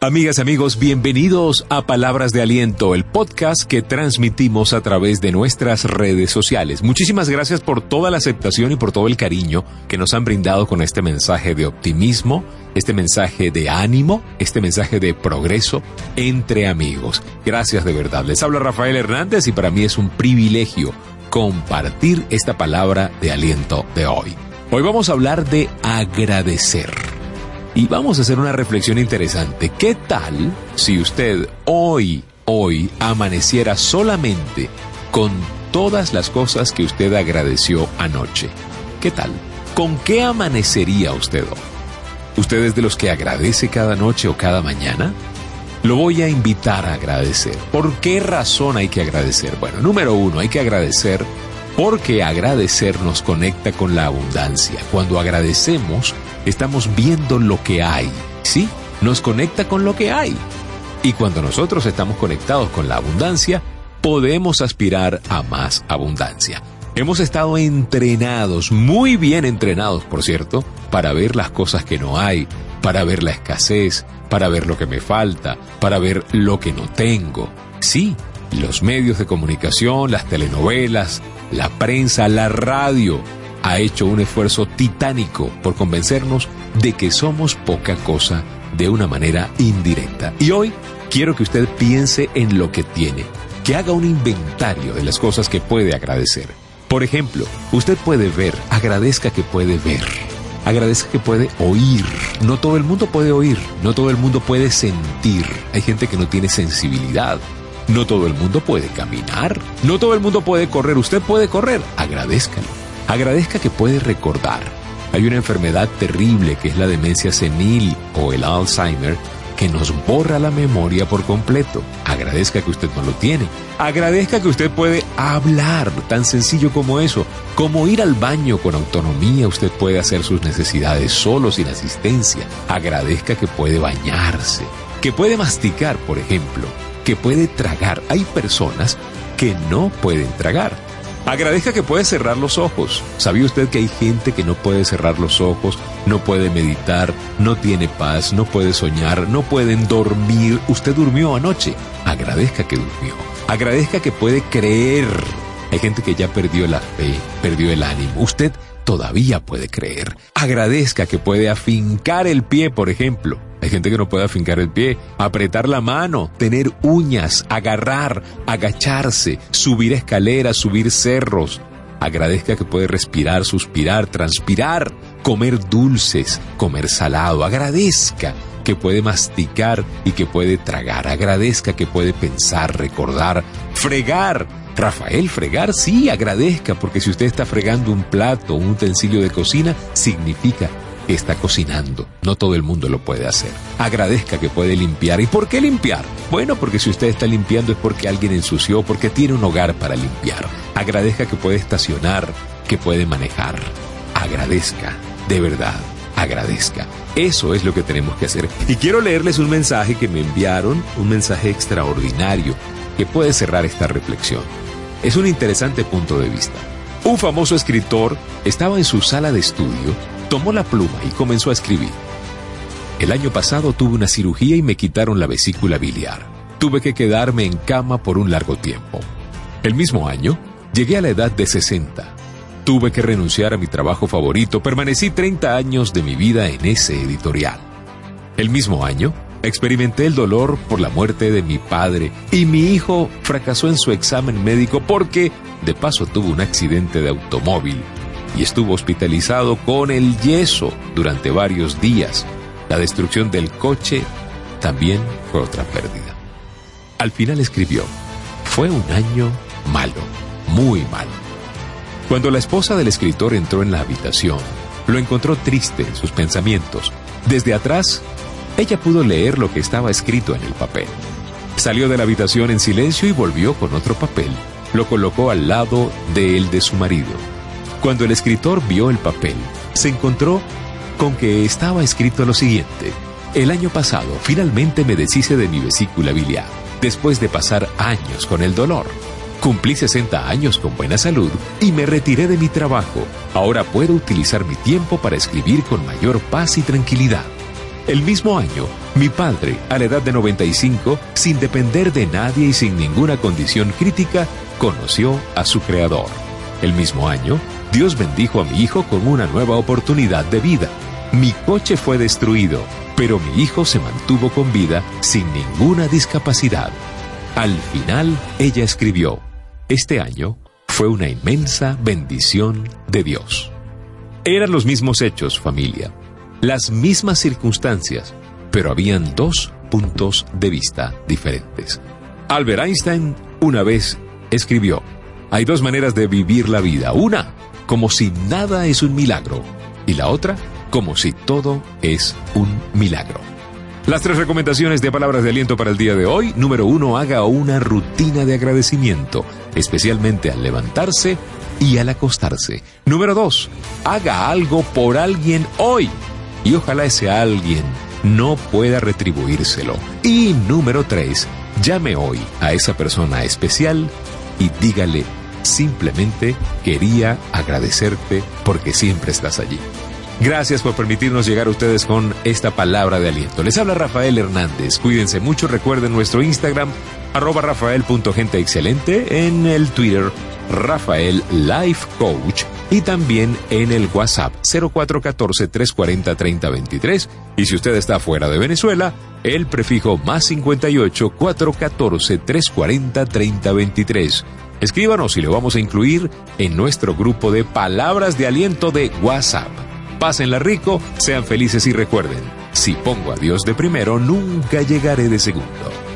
Amigas, amigos, bienvenidos a Palabras de Aliento, el podcast que transmitimos a través de nuestras redes sociales. Muchísimas gracias por toda la aceptación y por todo el cariño que nos han brindado con este mensaje de optimismo, este mensaje de ánimo, este mensaje de progreso entre amigos. Gracias de verdad. Les habla Rafael Hernández y para mí es un privilegio compartir esta palabra de aliento de hoy. Hoy vamos a hablar de agradecer. Y vamos a hacer una reflexión interesante. ¿Qué tal si usted hoy, hoy, amaneciera solamente con todas las cosas que usted agradeció anoche? ¿Qué tal? ¿Con qué amanecería usted hoy? ¿Usted es de los que agradece cada noche o cada mañana? Lo voy a invitar a agradecer. ¿Por qué razón hay que agradecer? Bueno, número uno, hay que agradecer porque agradecer nos conecta con la abundancia. Cuando agradecemos, estamos viendo lo que hay, ¿sí? Nos conecta con lo que hay. Y cuando nosotros estamos conectados con la abundancia, podemos aspirar a más abundancia. Hemos estado entrenados, muy bien entrenados, por cierto, para ver las cosas que no hay, para ver la escasez, para ver lo que me falta, para ver lo que no tengo. Sí, los medios de comunicación, las telenovelas, la prensa, la radio, ha hecho un esfuerzo titánico por convencernos de que somos poca cosa de una manera indirecta. Y hoy quiero que usted piense en lo que tiene, que haga un inventario de las cosas que puede agradecer. Por ejemplo, usted puede ver, agradezca que puede ver. Agradezca que puede oír. No todo el mundo puede oír, no todo el mundo puede sentir. Hay gente que no tiene sensibilidad. No todo el mundo puede caminar, no todo el mundo puede correr. Usted puede correr, agradezcalo. Agradezca que puede recordar. Hay una enfermedad terrible que es la demencia senil o el Alzheimer que nos borra la memoria por completo. Agradezca que usted no lo tiene. Agradezca que usted puede hablar, tan sencillo como eso. Como ir al baño con autonomía, usted puede hacer sus necesidades solo, sin asistencia. Agradezca que puede bañarse, que puede masticar, por ejemplo, que puede tragar. Hay personas que no pueden tragar Agradezca que puede cerrar los ojos. ¿Sabía usted que hay gente que no puede cerrar los ojos, no puede meditar, no tiene paz, no puede soñar, no pueden dormir? Usted durmió anoche. Agradezca que durmió. Agradezca que puede creer. Hay gente que ya perdió la fe, perdió el ánimo. Usted todavía puede creer. Agradezca que puede afincar el pie, por ejemplo. Hay gente que no puede afincar el pie, apretar la mano, tener uñas, agarrar, agacharse, subir escaleras, subir cerros. Agradezca que puede respirar, suspirar, transpirar, comer dulces, comer salado. Agradezca que puede masticar y que puede tragar. Agradezca que puede pensar, recordar, fregar Rafael, fregar, sí, agradezca, porque si usted está fregando un plato, un utensilio de cocina, significa que está cocinando. No todo el mundo lo puede hacer. Agradezca que puede limpiar. ¿Y por qué limpiar? Bueno, porque si usted está limpiando es porque alguien ensució, porque tiene un hogar para limpiar. Agradezca que puede estacionar, que puede manejar. Agradezca, de verdad, agradezca. Eso es lo que tenemos que hacer. Y quiero leerles un mensaje que me enviaron, un mensaje extraordinario que puede cerrar esta reflexión. Es un interesante punto de vista. Un famoso escritor estaba en su sala de estudio, tomó la pluma y comenzó a escribir. El año pasado tuve una cirugía y me quitaron la vesícula biliar. Tuve que quedarme en cama por un largo tiempo. El mismo año, llegué a la edad de 60. Tuve que renunciar a mi trabajo favorito, permanecí 30 años de mi vida en ese editorial. El mismo año, Experimenté el dolor por la muerte de mi padre y mi hijo fracasó en su examen médico porque de paso tuvo un accidente de automóvil y estuvo hospitalizado con el yeso durante varios días. La destrucción del coche también fue otra pérdida. Al final escribió, fue un año malo, muy malo. Cuando la esposa del escritor entró en la habitación, lo encontró triste en sus pensamientos. Desde atrás ella pudo leer lo que estaba escrito en el papel. Salió de la habitación en silencio y volvió con otro papel. Lo colocó al lado de el de su marido. Cuando el escritor vio el papel, se encontró con que estaba escrito lo siguiente. El año pasado finalmente me deshice de mi vesícula biliar, después de pasar años con el dolor. Cumplí 60 años con buena salud y me retiré de mi trabajo. Ahora puedo utilizar mi tiempo para escribir con mayor paz y tranquilidad. El mismo año, mi padre, a la edad de 95, sin depender de nadie y sin ninguna condición crítica, conoció a su Creador. El mismo año, Dios bendijo a mi hijo con una nueva oportunidad de vida. Mi coche fue destruido, pero mi hijo se mantuvo con vida sin ninguna discapacidad. Al final, ella escribió, este año fue una inmensa bendición de Dios. Eran los mismos hechos, familia, las mismas circunstancias, pero habían dos puntos de vista diferentes. Albert Einstein una vez escribió, hay dos maneras de vivir la vida. Una, como si nada es un milagro. Y la otra, como si todo es un milagro. Las tres recomendaciones de palabras de aliento para el día de hoy. Número uno, haga una rutina de agradecimiento, especialmente al levantarse y al acostarse. Número dos, haga algo por alguien hoy y ojalá ese alguien no pueda retribuírselo. Y número tres, llame hoy a esa persona especial y dígale simplemente quería agradecerte porque siempre estás allí. Gracias por permitirnos llegar a ustedes con esta palabra de aliento. Les habla Rafael Hernández. Cuídense mucho. Recuerden nuestro Instagram, arroba rafael.genteexcelente, en el Twitter, Rafael Life Coach y también en el WhatsApp 0414-340-3023. Y si usted está fuera de Venezuela, el prefijo más 58 414 340 3023. Escríbanos y lo vamos a incluir en nuestro grupo de palabras de aliento de WhatsApp. Pásenla rico, sean felices y recuerden, si pongo a Dios de primero, nunca llegaré de segundo.